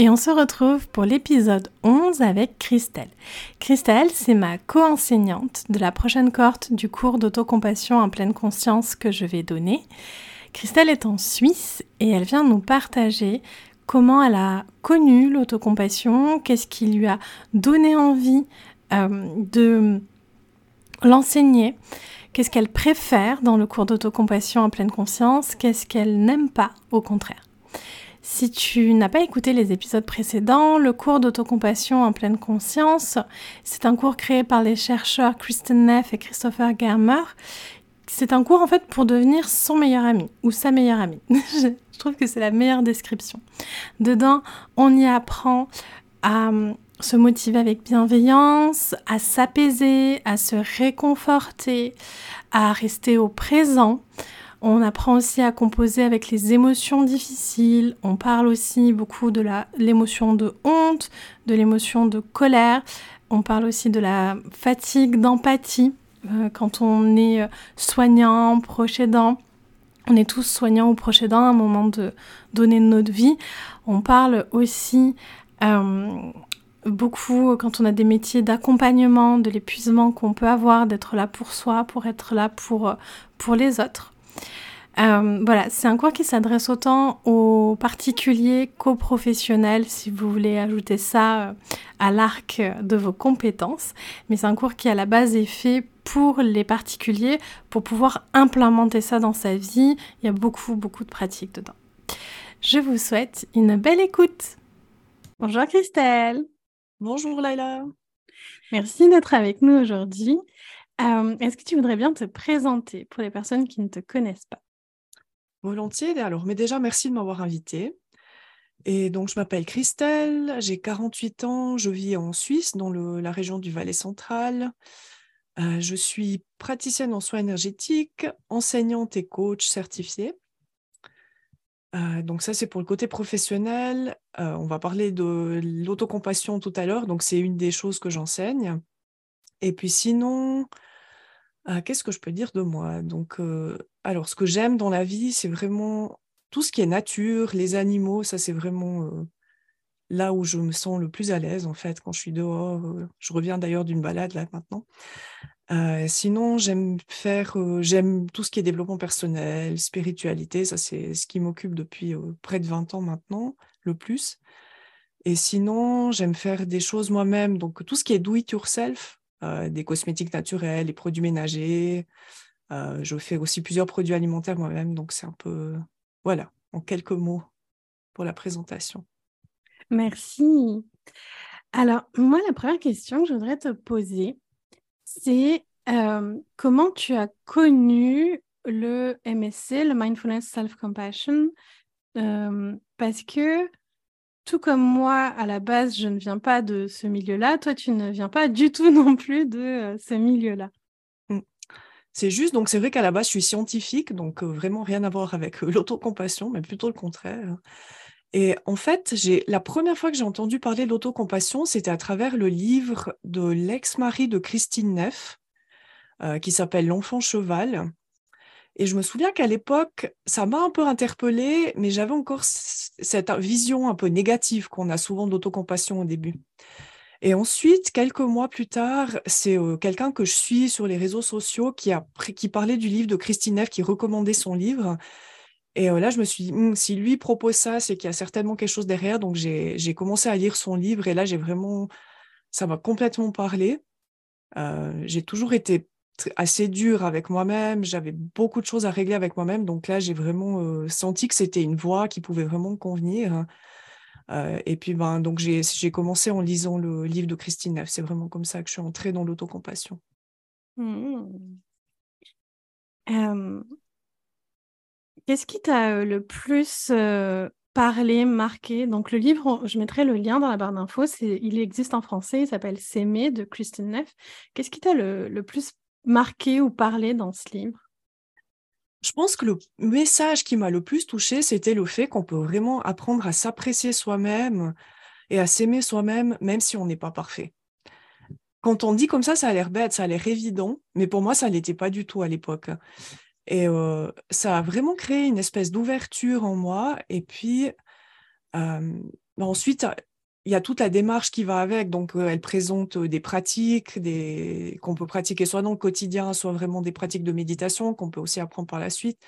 et on se retrouve pour l'épisode 11 avec Christelle. Christelle, c'est ma co-enseignante de la prochaine cohorte du cours d'autocompassion en pleine conscience que je vais donner. Christelle est en Suisse et elle vient nous partager comment elle a connu l'autocompassion, qu'est-ce qui lui a donné envie euh, de l'enseigner, qu'est-ce qu'elle préfère dans le cours d'autocompassion en pleine conscience, qu'est-ce qu'elle n'aime pas au contraire. Si tu n'as pas écouté les épisodes précédents, le cours d'autocompassion en pleine conscience, c'est un cours créé par les chercheurs Kristen Neff et Christopher Germer. C'est un cours en fait pour devenir son meilleur ami ou sa meilleure amie. Je trouve que c'est la meilleure description. Dedans, on y apprend à hum, se motiver avec bienveillance, à s'apaiser, à se réconforter, à rester au présent, on apprend aussi à composer avec les émotions difficiles. On parle aussi beaucoup de l'émotion de honte, de l'émotion de colère. On parle aussi de la fatigue d'empathie euh, quand on est euh, soignant, proche aidant. On est tous soignants ou proches aidants à un moment de donner notre vie. On parle aussi euh, beaucoup quand on a des métiers d'accompagnement, de l'épuisement qu'on peut avoir, d'être là pour soi, pour être là pour les autres. Euh, voilà, c'est un cours qui s'adresse autant aux particuliers qu'aux professionnels, si vous voulez ajouter ça euh, à l'arc de vos compétences. Mais c'est un cours qui à la base est fait pour les particuliers, pour pouvoir implémenter ça dans sa vie. Il y a beaucoup, beaucoup de pratiques dedans. Je vous souhaite une belle écoute. Bonjour Christelle. Bonjour Laila. Merci d'être avec nous aujourd'hui. Euh, est-ce que tu voudrais bien te présenter pour les personnes qui ne te connaissent pas? Volontiers. Alors, mais déjà, merci de m'avoir invitée. Et donc, je m'appelle Christelle, j'ai 48 ans, je vis en Suisse, dans la région du Valais central. Euh, je suis praticienne en soins énergétiques, enseignante et coach certifiée. Euh, donc ça, c'est pour le côté professionnel. On va parler de l'autocompassion tout à l'heure, donc c'est une des choses que j'enseigne. Et puis sinon, qu'est-ce que je peux dire de moi? Donc, alors, ce que j'aime dans la vie, c'est vraiment tout ce qui est nature, les animaux, ça c'est vraiment là où je me sens le plus à l'aise en fait quand je suis dehors. je reviens d'ailleurs d'une balade là maintenant. sinon, j'aime faire, j'aime tout ce qui est développement personnel, spiritualité, ça c'est ce qui m'occupe depuis près de 20 ans maintenant, le plus. Et sinon, j'aime faire des choses moi-même, donc tout ce qui est do it yourself, euh, des cosmétiques naturels, des produits ménagers. Euh, je fais aussi plusieurs produits alimentaires moi-même, donc c'est un peu, voilà, en quelques mots pour la présentation. Merci. Alors, moi, la première question que je voudrais te poser, c'est euh, comment tu as connu le MSC, le Mindfulness Self-Compassion, parce que tout comme moi, à la base, je ne viens pas de ce milieu-là, toi, tu ne viens pas du tout non plus de euh, ce milieu-là. Mmh. C'est juste, donc c'est vrai qu'à la base, je suis scientifique, donc euh, vraiment rien à voir avec euh, l'autocompassion, mais plutôt le contraire. Et en fait, j'ai la première fois que j'ai entendu parler de l'autocompassion, c'était à travers le livre de l'ex-mari de Christine Neff, qui s'appelle L'enfant cheval. Et je me souviens qu'à l'époque, ça m'a un peu interpellée, mais j'avais encore cette vision un peu négative qu'on a souvent d'autocompassion au début. Et ensuite, quelques mois plus tard, c'est euh, quelqu'un que je suis sur les réseaux sociaux qui, a, qui parlait du livre de Christine Neff, qui recommandait son livre. Et euh, là, je me suis dit, «Hum, si lui propose ça, c'est qu'il y a certainement quelque chose derrière. Donc, j'ai commencé à lire son livre et là, j'ai vraiment, ça m'a complètement parlé. Euh, j'ai toujours été assez dur avec moi-même, j'avais beaucoup de choses à régler avec moi-même, donc là j'ai vraiment euh, senti que c'était une voie qui pouvait vraiment convenir. Euh, et puis ben donc j'ai commencé en lisant le livre de Christine Neff, c'est vraiment comme ça que je suis entrée dans l'autocompassion. Mmh. Qu'est-ce qui t'a euh, le plus parlé, marqué? Donc le livre, je mettrai le lien dans la barre d'infos, il existe en français, il s'appelle S'aimer de Christine Neff. Qu'est-ce qui t'a le, le plus marqué ou parlé dans ce livre? Je pense que le message qui m'a le plus touché, c'était le fait qu'on peut vraiment apprendre à s'apprécier soi-même et à s'aimer soi-même, même si on n'est pas parfait. Quand on dit comme ça, ça a l'air bête, ça a l'air évident, mais pour moi, ça ne l'était pas du tout à l'époque. Et euh, ça a vraiment créé une espèce d'ouverture en moi. Et puis, euh, ensuite, il y a toute la démarche qui va avec. Donc, elle présente des pratiques des... qu'on peut pratiquer soit dans le quotidien, soit vraiment des pratiques de méditation qu'on peut aussi apprendre par la suite.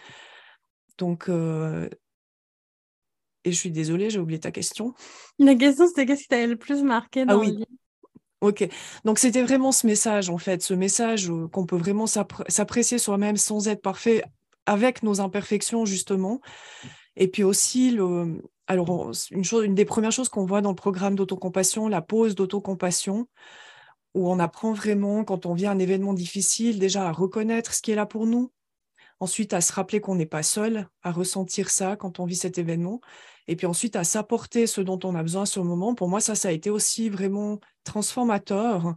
Donc, et je suis désolée, j'ai oublié ta question. La question, c'était qu'est-ce qui t'avait le plus marqué ah dans oui. le livre? Ok, donc c'était vraiment ce message, en fait, ce message qu'on peut vraiment s'apprécier soi-même sans être parfait, avec nos imperfections, justement. Et puis aussi, le... alors, une, des premières choses qu'on voit dans le programme d'autocompassion, la pause d'autocompassion, où on apprend vraiment, quand on vit un événement difficile, déjà à reconnaître ce qui est là pour nous, ensuite à se rappeler qu'on n'est pas seul à ressentir ça quand on vit cet événement, et puis ensuite à s'apporter ce dont on a besoin sur le moment. Pour moi, ça, ça a été aussi vraiment transformateur,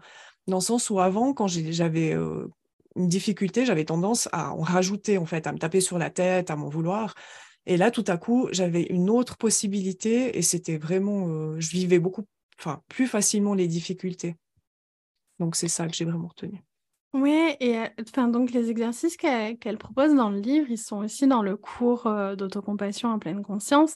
dans le sens où avant, quand j'avais euh, une difficulté, j'avais tendance à en rajouter, en fait, à me taper sur la tête, à m'en vouloir. Et là, tout à coup, j'avais une autre possibilité et c'était vraiment, euh, je vivais beaucoup, enfin, plus facilement les difficultés. Donc, c'est ça que j'ai vraiment retenu. Oui, et enfin, donc les exercices qu'elle propose dans le livre, ils sont aussi dans le cours d'autocompassion en pleine conscience.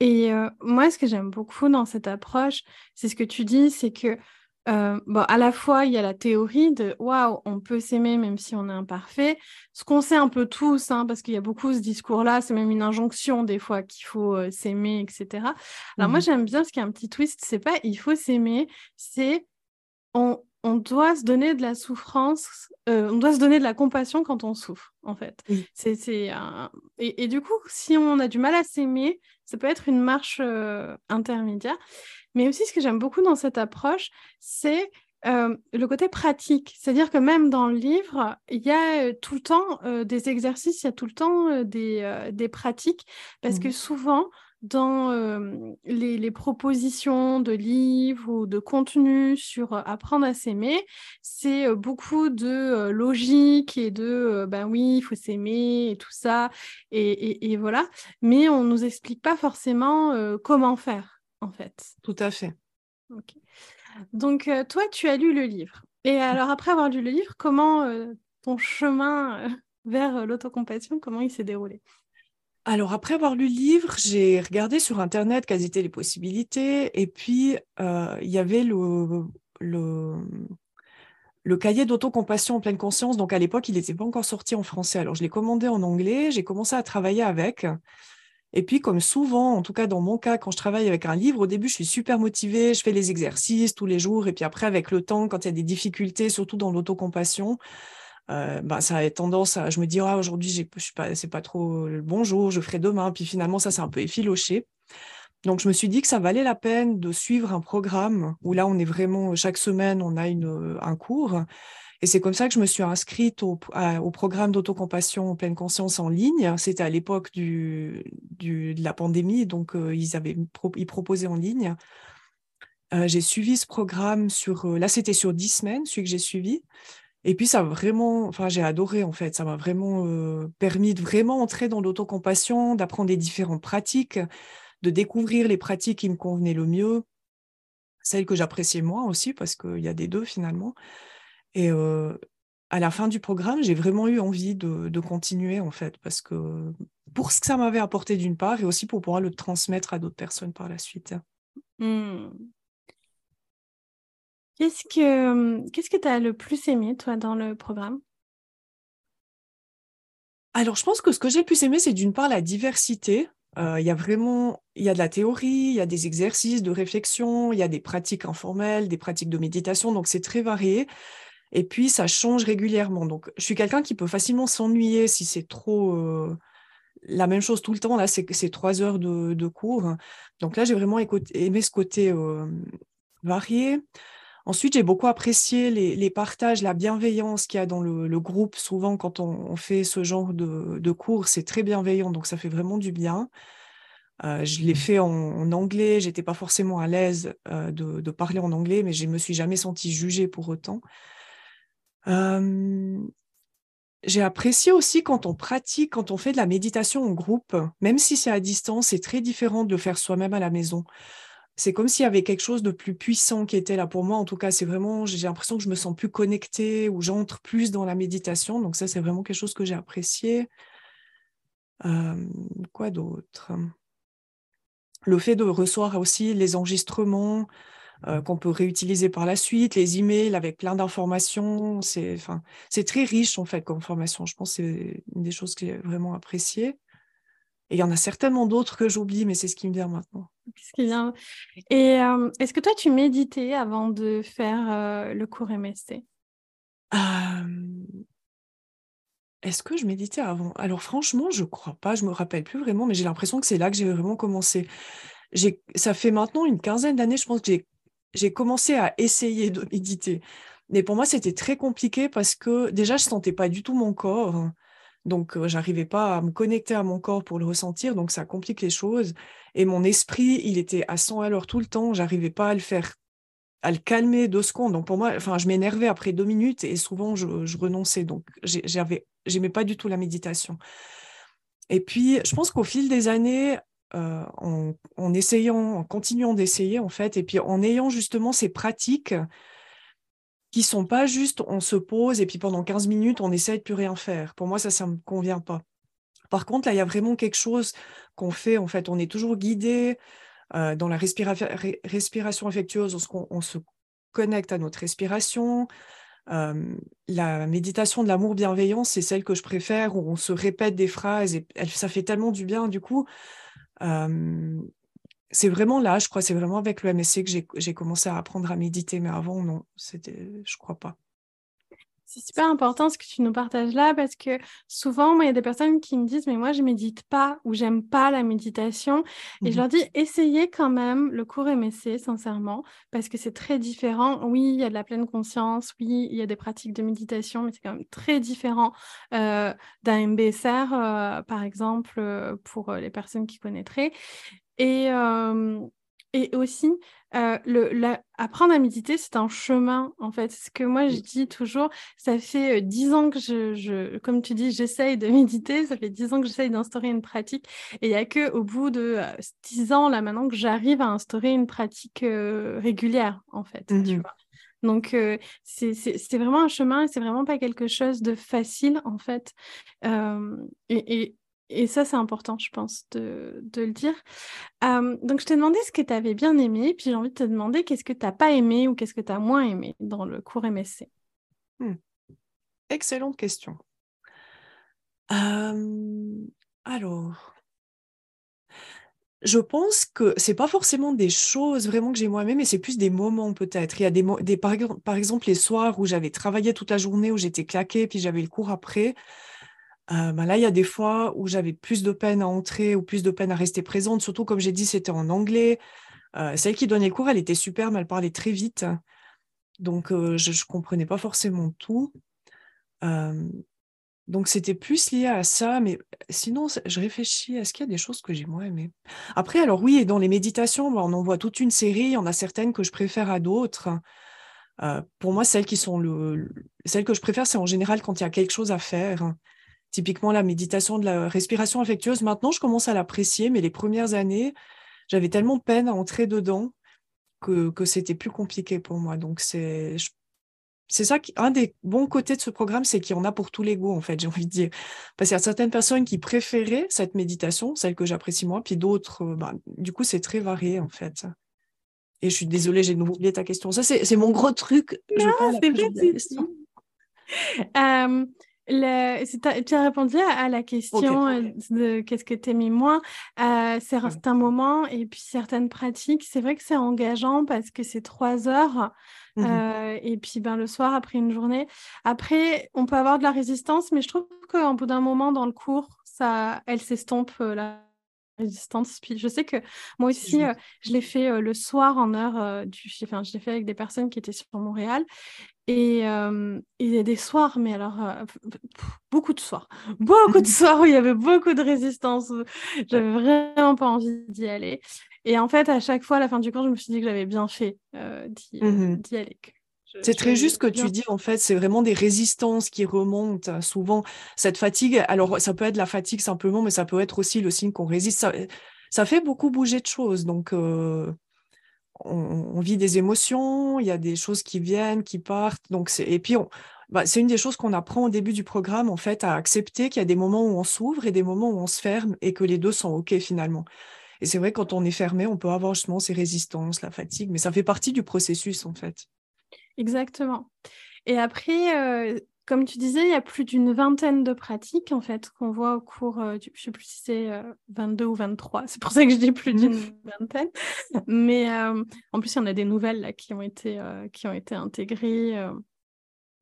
Et moi, ce que j'aime beaucoup dans cette approche, c'est ce que tu dis, c'est que bon, à la fois, il y a la théorie de waouh, on peut s'aimer même si on est imparfait, ce qu'on sait un peu tous, hein, parce qu'il y a beaucoup ce discours-là, c'est même une injonction des fois qu'il faut s'aimer, etc. Alors moi, mmh j'aime bien ce qu'il y a un petit twist, c'est pas il faut s'aimer, c'est on, on doit se donner de la souffrance, euh, on doit se donner de la compassion quand on souffre, en fait. C'est, et, du coup, si on a du mal à s'aimer, ça peut être une marche euh, intermédiaire. Mais aussi, ce que j'aime beaucoup dans cette approche, c'est euh, le côté pratique. C'est-à-dire que même dans le livre, il y a tout le temps des exercices, il y a tout le temps des, pratiques, parce que souvent, dans les, propositions de livres ou de contenus sur apprendre à s'aimer, c'est beaucoup de logique et de ben oui, il faut s'aimer et tout ça, et, voilà. Mais on ne nous explique pas forcément comment faire, en fait. Tout à fait. Donc, toi, tu as lu le livre. Et alors, après avoir lu le livre, comment ton chemin vers l'autocompassion, comment il s'est déroulé? Alors, après avoir lu le livre, j'ai regardé sur Internet quelles étaient les possibilités. Et puis, euh, il y avait le, le, le cahier d'autocompassion en pleine conscience. Donc, à l'époque, il n'était pas encore sorti en français. Alors, je l'ai commandé en anglais. J'ai commencé à travailler avec. Et puis, comme souvent, en tout cas dans mon cas, quand je travaille avec un livre, au début, je suis super motivée, je fais les exercices tous les jours. Et puis après, avec le temps, quand il y a des difficultés, surtout dans l'autocompassion, euh, bah, ça a tendance à. Je me dis, ah, aujourd'hui, je suis pas, c'est pas trop le bon je ferai demain. Puis finalement, ça s'est un peu effiloché. Donc, je me suis dit que ça valait la peine de suivre un programme où là, on est vraiment, chaque semaine, on a une, un cours. Et c'est comme ça que je me suis inscrite au, au programme d'autocompassion en pleine conscience en ligne. C'était à l'époque du, du, de la pandémie, donc euh, ils, avaient, ils proposaient en ligne. Euh, j'ai suivi ce programme sur, là c'était sur dix semaines, celui que j'ai suivi. Et puis, ça vraiment, enfin, j'ai adoré en fait. Ça m'a vraiment euh, permis de vraiment entrer dans l'autocompassion, d'apprendre des différentes pratiques, de découvrir les pratiques qui me convenaient le mieux, celles que j'appréciais moi aussi, parce qu'il y a des deux finalement. Et euh, à la fin du programme, j'ai vraiment eu envie de, continuer en fait, parce que pour ce que ça m'avait apporté d'une part, et aussi pour pouvoir le transmettre à d'autres personnes par la suite. Mmh. Qu'est-ce que qu'est-ce que tu as le plus aimé, toi, dans le programme? Alors, je pense que ce que j'ai le plus aimé, c'est d'une part la diversité. Euh, il y a vraiment, il y a de la théorie, il y a des exercices de réflexion, il y a des pratiques informelles, des pratiques de méditation, donc c'est très varié. Et puis, ça change régulièrement. Donc, je suis quelqu'un qui peut facilement s'ennuyer si c'est trop euh, la même chose tout le temps. Là, c'est trois heures de, cours. Donc là, j'ai vraiment aimé ce côté euh, varié. Ensuite, j'ai beaucoup apprécié les, partages, la bienveillance qu'il y a dans le, groupe. Souvent, quand on, fait ce genre de, cours, c'est très bienveillant, donc ça fait vraiment du bien. Euh, je l'ai mmh. fait en, anglais, j'étais pas forcément à l'aise euh, de, parler en anglais, mais je ne me suis jamais sentie jugée pour autant. j'ai apprécié aussi quand on pratique, quand on fait de la méditation en groupe, même si c'est à distance, c'est très différent de le faire soi-même à la maison c'est comme s'il y avait quelque chose de plus puissant qui était là pour moi. En tout cas, c'est vraiment, j'ai l'impression que je me sens plus connectée ou j'entre plus dans la méditation. Donc ça, c'est vraiment quelque chose que j'ai apprécié. quoi d'autre? Le fait de recevoir aussi les enregistrements euh, qu'on peut réutiliser par la suite, les emails avec plein d'informations, c'est enfin, très riche en fait comme formation. Je pense que c'est une des choses que j'ai vraiment appréciées. Et il y en a certainement d'autres que j'oublie, mais c'est ce qui me vient maintenant. Ce qui vient? Et euh, est-ce que toi, tu méditais avant de faire euh, le cours MSC Est-ce que je méditais avant? Alors franchement, je crois pas, je me rappelle plus vraiment, mais j'ai l'impression que c'est là que j'ai vraiment commencé. Ça fait maintenant une quinzaine d'années, je pense que j'ai commencé à essayer de méditer. Mais pour moi, c'était très compliqué parce que déjà, je sentais pas du tout mon corps. Donc, je j'arrivais pas à me connecter à mon corps pour le ressentir, donc ça complique les choses. Et mon esprit, il était à 100 à l'heure tout le temps, j'arrivais pas à le faire, à le calmer deux secondes. Donc, pour moi, enfin, je m'énervais après deux minutes et souvent, je, renonçais. Donc, j'avais, j'aimais pas du tout la méditation. Et puis, je pense qu'au fil des années, en, en, essayant, en continuant d'essayer, en fait, et puis en ayant justement ces pratiques qui sont pas juste on se pose et puis pendant 15 minutes on essaie de plus rien faire. Pour moi, ça, ça me convient pas. Par contre, là, il y a vraiment quelque chose qu'on fait. En fait, on est toujours guidé euh, dans la respiration affectueuse, on, on se connecte à notre respiration. La méditation de l'amour bienveillant, c'est celle que je préfère, où on se répète des phrases et ça fait tellement du bien. Du coup, c'est vraiment là, je crois, c'est vraiment avec le MSC que j'ai commencé à apprendre à méditer, mais avant, non, c'était, je crois pas. C'est super important ce que tu nous partages là parce que souvent, moi, il y a des personnes qui me disent, mais moi, je médite pas ou j'aime pas la méditation. Et je mmh leur dis, essayez quand même le cours MSC, sincèrement, parce que c'est très différent. Oui, il y a de la pleine conscience, oui, il y a des pratiques de méditation, mais c'est quand même très différent euh, d'un MBSR, euh, par exemple, euh, pour les personnes qui connaîtraient. Et, et aussi, le, apprendre à méditer, c'est un chemin, en fait. Ce que moi, je dis toujours, ça fait dix ans que je, comme tu dis, j'essaye de méditer, ça fait dix ans que j'essaye d'instaurer une pratique. Et il n'y a qu'au bout de dix ans, là, maintenant, que j'arrive à instaurer une pratique régulière, en fait. Tu mmh vois. Donc, c'est vraiment un chemin et c'est vraiment pas quelque chose de facile, en fait. et, et ça, c'est important, je pense, de, le dire. donc, je t'ai demandé ce que tu avais bien aimé, puis j'ai envie de te demander qu'est-ce que tu n'as pas aimé ou qu'est-ce que tu as moins aimé dans le cours MSC. Hmm. Excellente question. alors, je pense que c'est pas forcément des choses vraiment que j'ai aimé, mais c'est plus des moments peut-être. Il y a des, des par, par, exemple les soirs où j'avais travaillé toute la journée, où j'étais claquée, puis j'avais le cours après. Euh, bah là, il y a des fois où j'avais plus de peine à entrer ou plus de peine à rester présente, surtout comme j'ai dit, c'était en anglais. Euh, celle qui donnait cours, elle était super, mais elle parlait très vite. Donc, euh, je ne comprenais pas forcément tout. donc, c'était plus lié à ça, mais sinon, je réfléchis, est-ce qu'il y a des choses que j'ai moins aimées? Après, alors oui, dans les méditations, bah, on en voit toute une série, il y en a certaines que je préfère à d'autres. pour moi, celles qui sont le, celles que je préfère, c'est en général quand il y a quelque chose à faire. Typiquement, la méditation de la respiration affectueuse, maintenant, je commence à l'apprécier, mais les premières années, j'avais tellement de peine à entrer dedans que, que c'était plus compliqué pour moi. Donc, c'est ça, qui, un des bons côtés de ce programme, c'est qu'il y en a pour tous les goûts, en fait, j'ai envie de dire. Parce qu'il y a certaines personnes qui préféraient cette méditation, celle que j'apprécie moi, puis d'autres, euh, bah, du coup, c'est très varié, en fait. Et je suis désolée, j'ai oublié ta question. Ça, c'est mon gros truc. Non, c'est pas tu as répondu à, la question euh, de qu'est-ce que tu mis moins. Euh, certains moments et puis certaines pratiques, c'est vrai que c'est engageant parce que c'est trois heures. Mmh euh, et puis ben, le soir, après une journée. Après, on peut avoir de la résistance, mais je trouve qu'en bout d'un moment dans le cours, ça, elle s'estompe la résistance. Puis je sais que moi aussi, je l'ai fait le soir en heure du. Enfin, je l'ai fait avec des personnes qui étaient sur Montréal. Et il y a des soirs, mais alors beaucoup de soirs, beaucoup de soirs où il y avait beaucoup de résistance. J'avais vraiment pas envie d'y aller. Et en fait, à chaque fois, à la fin du cours, je me suis dit que j'avais bien fait mmh d'y aller. C'est très juste que tu dis, en fait, c'est vraiment des résistances qui remontent souvent. Cette fatigue, alors ça peut être la fatigue simplement, mais ça peut être aussi le signe qu'on résiste. Ça, fait beaucoup bouger de choses. Donc, on, vit des émotions, il y a des choses qui viennent, qui partent. Donc et puis, bah, c'est une des choses qu'on apprend au début du programme, en fait, à accepter qu'il y a des moments où on s'ouvre et des moments où on se ferme et que les deux sont OK finalement. Et c'est vrai, quand on est fermé, on peut avoir justement ces résistances, la fatigue, mais ça fait partie du processus, en fait. Exactement. Et après, euh, comme tu disais, il y a plus d'une vingtaine de pratiques, en fait, qu'on voit au cours, je ne sais plus si c'est 22 ou 23, c'est pour ça que je dis plus d'une vingtaine. Mais en plus, il y en a des nouvelles là, qui, ont été, qui ont été intégrées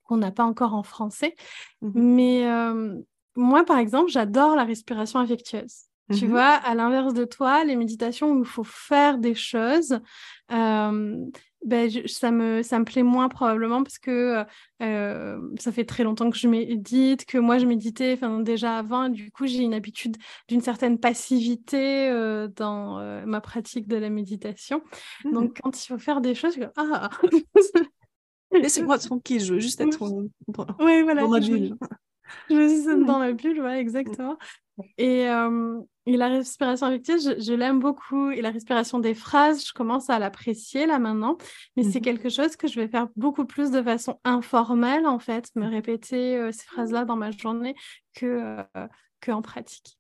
qu'on n'a pas encore en français. Mmh Mais moi, par exemple, j'adore la respiration affectueuse. Tu mmh vois, à l'inverse de toi, les méditations où il faut faire des choses, ben, ça, me, ça me plaît moins probablement parce que ça fait très longtemps que je médite, que moi je méditais déjà avant, et du coup j'ai une habitude d'une certaine passivité dans ma pratique de la méditation. Donc mmh quand il faut faire des choses, je ah Laissez-moi tranquille, je veux juste être dans, oui, voilà, dans ma bulle. Je veux juste être dans ma bulle, voilà, exactement. Et, et la respiration affective, je, l'aime beaucoup. Et la respiration des phrases, je commence à l'apprécier là maintenant. Mais c'est mmh quelque chose que je vais faire beaucoup plus de façon informelle, en fait, me répéter ces phrases-là dans ma journée que, que en pratique.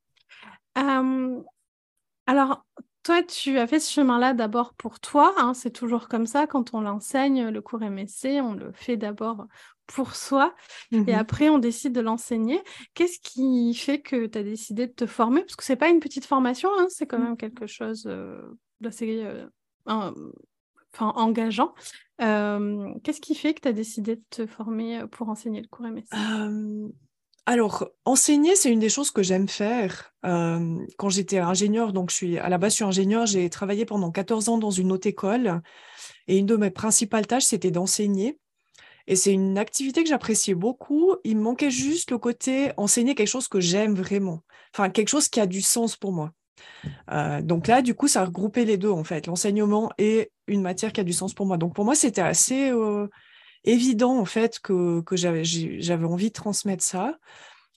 alors, toi, tu as fait ce chemin-là d'abord pour toi. Hein, c'est toujours comme ça quand on l'enseigne, le cours MSC, on le fait d'abord pour soi et mmh après on décide de l'enseigner. Qu'est-ce qui fait que tu as décidé de te former? Parce que c'est pas une petite formation, hein, c'est quand mmh. même quelque chose euh, d'assez euh, engageant. Qu'est-ce qui fait que tu as décidé de te former pour enseigner le cours MSC alors, enseigner, c'est une des choses que j'aime faire. quand j'étais ingénieur, donc je suis à la base, je suis ingénieur, j'ai travaillé pendant 14 ans dans une haute école et une de mes principales tâches, c'était d'enseigner. Et c'est une activité que j'appréciais beaucoup. Il me manquait juste le côté enseigner quelque chose que j'aime vraiment, enfin quelque chose qui a du sens pour moi. donc là, du coup, ça a regroupé les deux, en fait, l'enseignement et une matière qui a du sens pour moi. Donc pour moi, c'était assez évident en fait que, que j'avais envie de transmettre ça.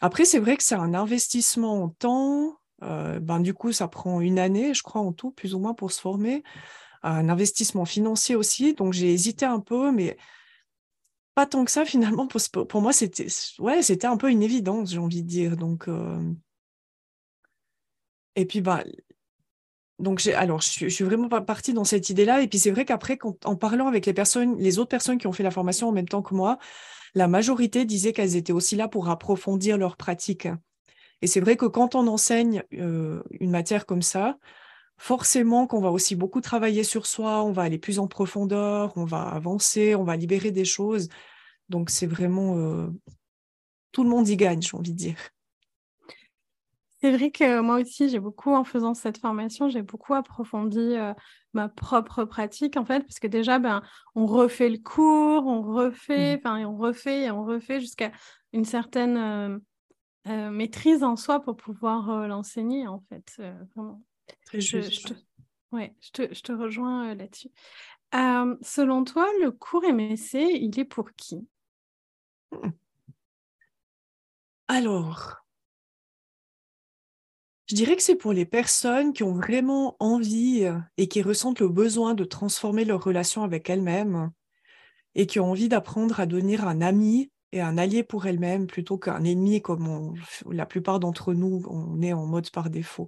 Après, c'est vrai que c'est un investissement en temps. Euh, ben, du coup, ça prend une année, je crois, en tout, plus ou moins, pour se former. Un investissement financier aussi. Donc, j'ai hésité un peu, mais pas tant que ça, finalement. Pour, pour moi, c'était ouais, un peu une évidence, j'ai envie de dire. Donc, euh, Et puis, ben, donc, alors, je, suis vraiment partie dans cette idée-là. Et puis, c'est vrai qu'après, en parlant avec les personnes, les autres personnes qui ont fait la formation en même temps que moi, la majorité disaient qu'elles étaient aussi là pour approfondir leur pratique. Et c'est vrai que quand on enseigne euh, une matière comme ça, forcément qu'on va aussi beaucoup travailler sur soi, on va aller plus en profondeur, on va avancer, on va libérer des choses. Donc, c'est vraiment euh, tout le monde y gagne, j'ai envie de dire. C'est vrai que moi aussi, j'ai beaucoup, en faisant cette formation, j'ai beaucoup approfondi euh, ma propre pratique, en fait, parce que déjà, ben, on refait le cours, on refait, mmh. enfin, on refait et on refait jusqu'à une certaine euh, euh, maîtrise en soi pour pouvoir l'enseigner, en fait. vraiment. Très je, je, te, ouais, je te, je te rejoins là-dessus. selon toi, le cours MSC, il est pour qui? Mmh. Alors, je dirais que c'est pour les personnes qui ont vraiment envie euh, et qui ressentent le besoin de transformer leur relation avec elles-mêmes et qui ont envie d'apprendre à devenir un ami et un allié pour elles-mêmes plutôt qu'un ennemi comme la plupart d'entre nous, on est en mode par défaut.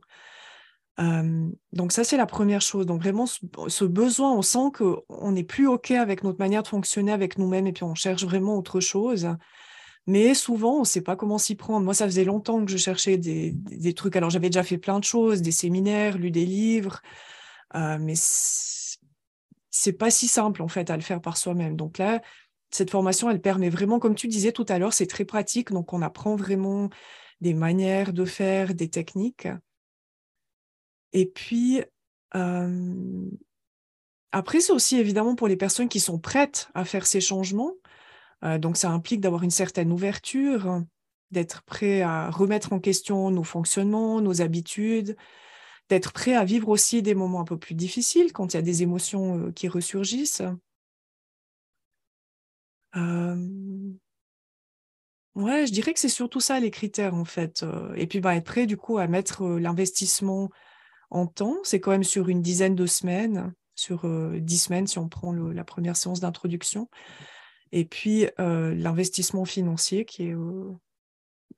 donc ça, c'est la première chose. Donc vraiment, ce, besoin, on sent qu'on n'est plus OK avec notre manière de fonctionner avec nous-mêmes et puis on cherche vraiment autre chose. Mais souvent, on ne sait pas comment s'y prendre. Moi, ça faisait longtemps que je cherchais des, trucs. Alors, j'avais déjà fait plein de choses, des séminaires, lu des livres, euh, mais c'est pas si simple, en fait, à le faire par soi-même. Donc là, cette formation, elle permet vraiment, comme tu disais tout à l'heure, c'est très pratique. Donc, on apprend vraiment des manières de faire, des techniques. Et puis, euh, après, c'est aussi évidemment pour les personnes qui sont prêtes à faire ces changements. Euh, donc ça implique d'avoir une certaine ouverture, d'être prêt à remettre en question nos fonctionnements, nos habitudes, d'être prêt à vivre aussi des moments un peu plus difficiles quand il y a des émotions euh, qui ressurgissent. Euh, ouais, je dirais que c'est surtout ça les critères en fait. Et puis bah, être prêt du coup à mettre l'investissement en temps, c'est quand même sur une dizaine de semaines, sur dix semaines si on prend la première séance d'introduction. Et puis, l'investissement financier qui est,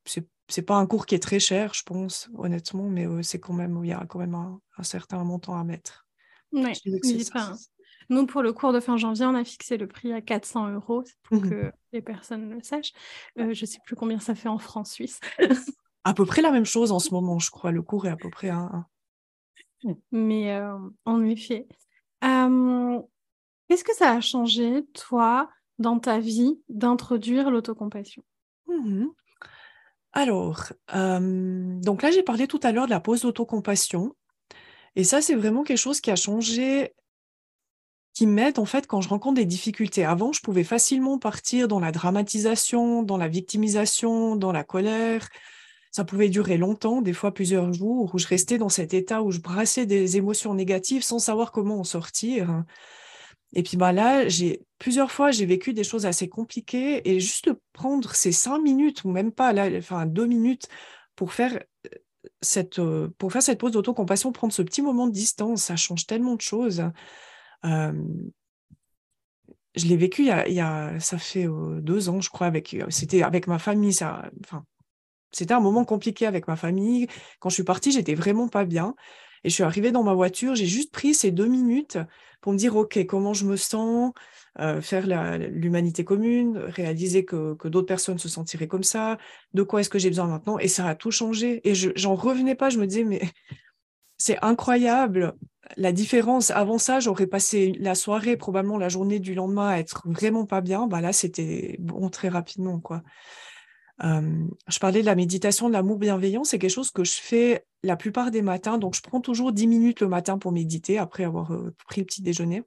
c'est c'est pas un cours qui est très cher, je pense, honnêtement, mais c'est quand même, il y a quand même un, certain montant à mettre. Oui, nous, pour le cours de fin janvier, on a fixé le prix à 400 euros pour mmh que les personnes le sachent. je ne sais plus combien ça fait en francs suisses. à peu près la même chose en ce moment, je crois. Le cours est à peu près un. Mais en effet. Qu'est-ce que ça a changé, toi, dans ta vie, d'introduire l'autocompassion mmh Alors, donc là, j'ai parlé tout à l'heure de la pause d'autocompassion. Et ça, c'est vraiment quelque chose qui a changé, qui m'aide en fait quand je rencontre des difficultés. Avant, je pouvais facilement partir dans la dramatisation, dans la victimisation, dans la colère. Ça pouvait durer longtemps, des fois plusieurs jours, où je restais dans cet état où je brassais des émotions négatives sans savoir comment en sortir. Et puis bah là, j'ai plusieurs fois, j'ai vécu des choses assez compliquées et juste prendre ces cinq minutes ou même pas, là, enfin deux minutes pour faire euh, cette, euh, pour faire cette pause d'autocompassion, prendre ce petit moment de distance, ça change tellement de choses. je l'ai vécu il y, a, ça fait euh, deux ans, je crois, avec, c'était avec ma famille, ça, enfin, c'était un moment compliqué avec ma famille. Quand je suis partie, j'étais vraiment pas bien. Et je suis arrivée dans ma voiture, j'ai juste pris ces deux minutes pour me dire, OK, comment je me sens, euh, faire l'humanité commune, réaliser que, que d'autres personnes se sentiraient comme ça, de quoi est-ce que j'ai besoin maintenant? Et ça a tout changé. Et je j'en revenais pas, je me disais, mais c'est incroyable la différence. Avant ça, j'aurais passé la soirée, probablement la journée du lendemain, à être vraiment pas bien. Bah là, c'était bon très rapidement, quoi je parlais de la méditation de l'amour bienveillant, c'est quelque chose que je fais la plupart des matins. Donc, je prends toujours 10 minutes le matin pour méditer après avoir pris le petit déjeuner.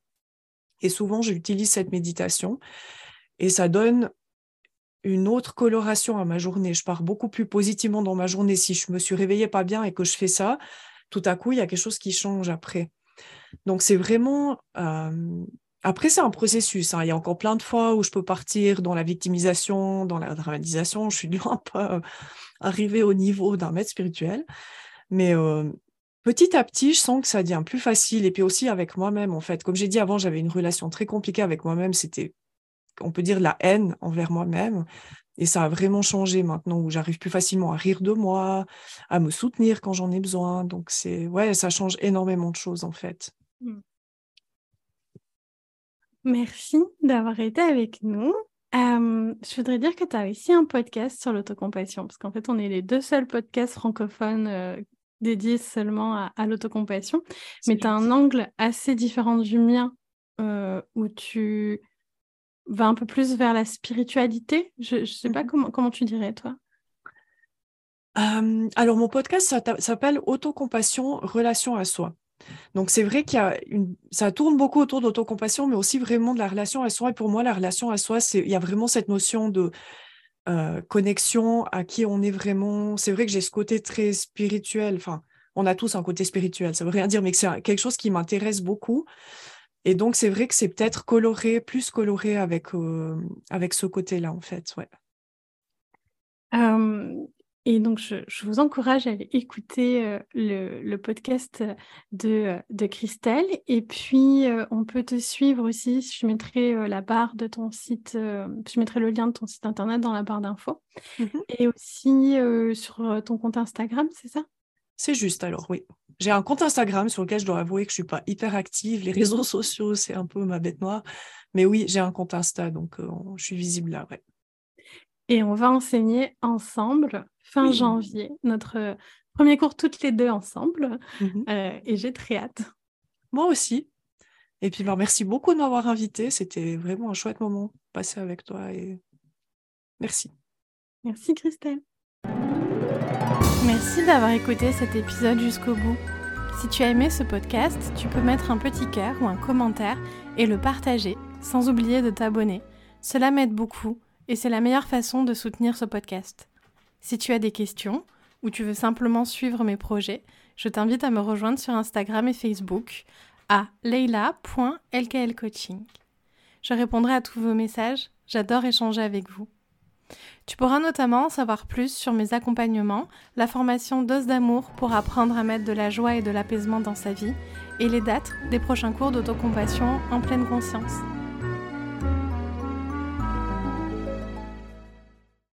Et souvent, j'utilise cette méditation et ça donne une autre coloration à ma journée. Je pars beaucoup plus positivement dans ma journée. Si je me suis réveillée pas bien et que je fais ça, tout à coup, il y a quelque chose qui change après. Donc, c'est vraiment après, c'est un processus. Hein. Il y a encore plein de fois où je peux partir dans la victimisation, dans la dramatisation. Je suis loin pas arriver au niveau d'un maître spirituel. Mais petit à petit, je sens que ça devient plus facile. Et puis aussi avec moi-même, en fait. Comme j'ai dit avant, j'avais une relation très compliquée avec moi-même. C'était, on peut dire, la haine envers moi-même. Et ça a vraiment changé maintenant où j'arrive plus facilement à rire de moi, à me soutenir quand j'en ai besoin. Donc, c'est, ouais, ça change énormément de choses, en fait. Mmh. Merci d'avoir été avec nous. je voudrais dire que tu as aussi un podcast sur l'autocompassion, parce qu'en fait, on est les deux seuls podcasts francophones dédiés seulement à, l'autocompassion. Mais tu as un angle assez différent du mien, où tu vas un peu plus vers la spiritualité. Je ne sais pas mmh comment, comment tu dirais, toi. alors, mon podcast s'appelle Autocompassion, relation à soi. Donc c'est vrai qu'il y a ça tourne beaucoup autour d'autocompassion, mais aussi vraiment de la relation à soi. Et pour moi, la relation à soi, c'est, il y a vraiment cette notion de euh, connexion à qui on est vraiment. C'est vrai que j'ai ce côté très spirituel. Enfin, on a tous un côté spirituel. Ça veut rien dire, mais c'est quelque chose qui m'intéresse beaucoup. Et donc c'est vrai que c'est peut-être coloré, plus coloré avec euh, avec ce côté-là en fait. Ouais. Et donc, je, vous encourage à aller écouter euh, le, podcast de, de, Christelle. Et puis, euh, on peut te suivre aussi. Je mettrai euh, la barre de ton site, je mettrai le lien de ton site internet dans la barre d'infos. Mmh Et aussi sur ton compte Instagram, c'est ça? C'est juste, alors oui. J'ai un compte Instagram sur lequel je dois avouer que je ne suis pas hyper active. Les réseaux sociaux, c'est un peu ma bête noire. Mais oui, j'ai un compte Insta, donc je suis visible là, ouais. Et on va enseigner ensemble fin janvier, notre premier cours toutes les deux ensemble. Mmh euh, et j'ai très hâte. Moi aussi. Et puis, bah, merci beaucoup de m'avoir invité. C'était vraiment un chouette moment passé avec toi. Et merci. Merci, Christelle. Merci d'avoir écouté cet épisode jusqu'au bout. Si tu as aimé ce podcast, tu peux mettre un petit cœur ou un commentaire et le partager, sans oublier de t'abonner. Cela m'aide beaucoup et c'est la meilleure façon de soutenir ce podcast. Si tu as des questions ou tu veux simplement suivre mes projets, je t'invite à me rejoindre sur Instagram et Facebook à leila.lklcoaching. Je répondrai à tous vos messages, j'adore échanger avec vous. Tu pourras notamment savoir plus sur mes accompagnements, la formation Dose d'amour pour apprendre à mettre de la joie et de l'apaisement dans sa vie, et les dates des prochains cours d'autocompassion en pleine conscience.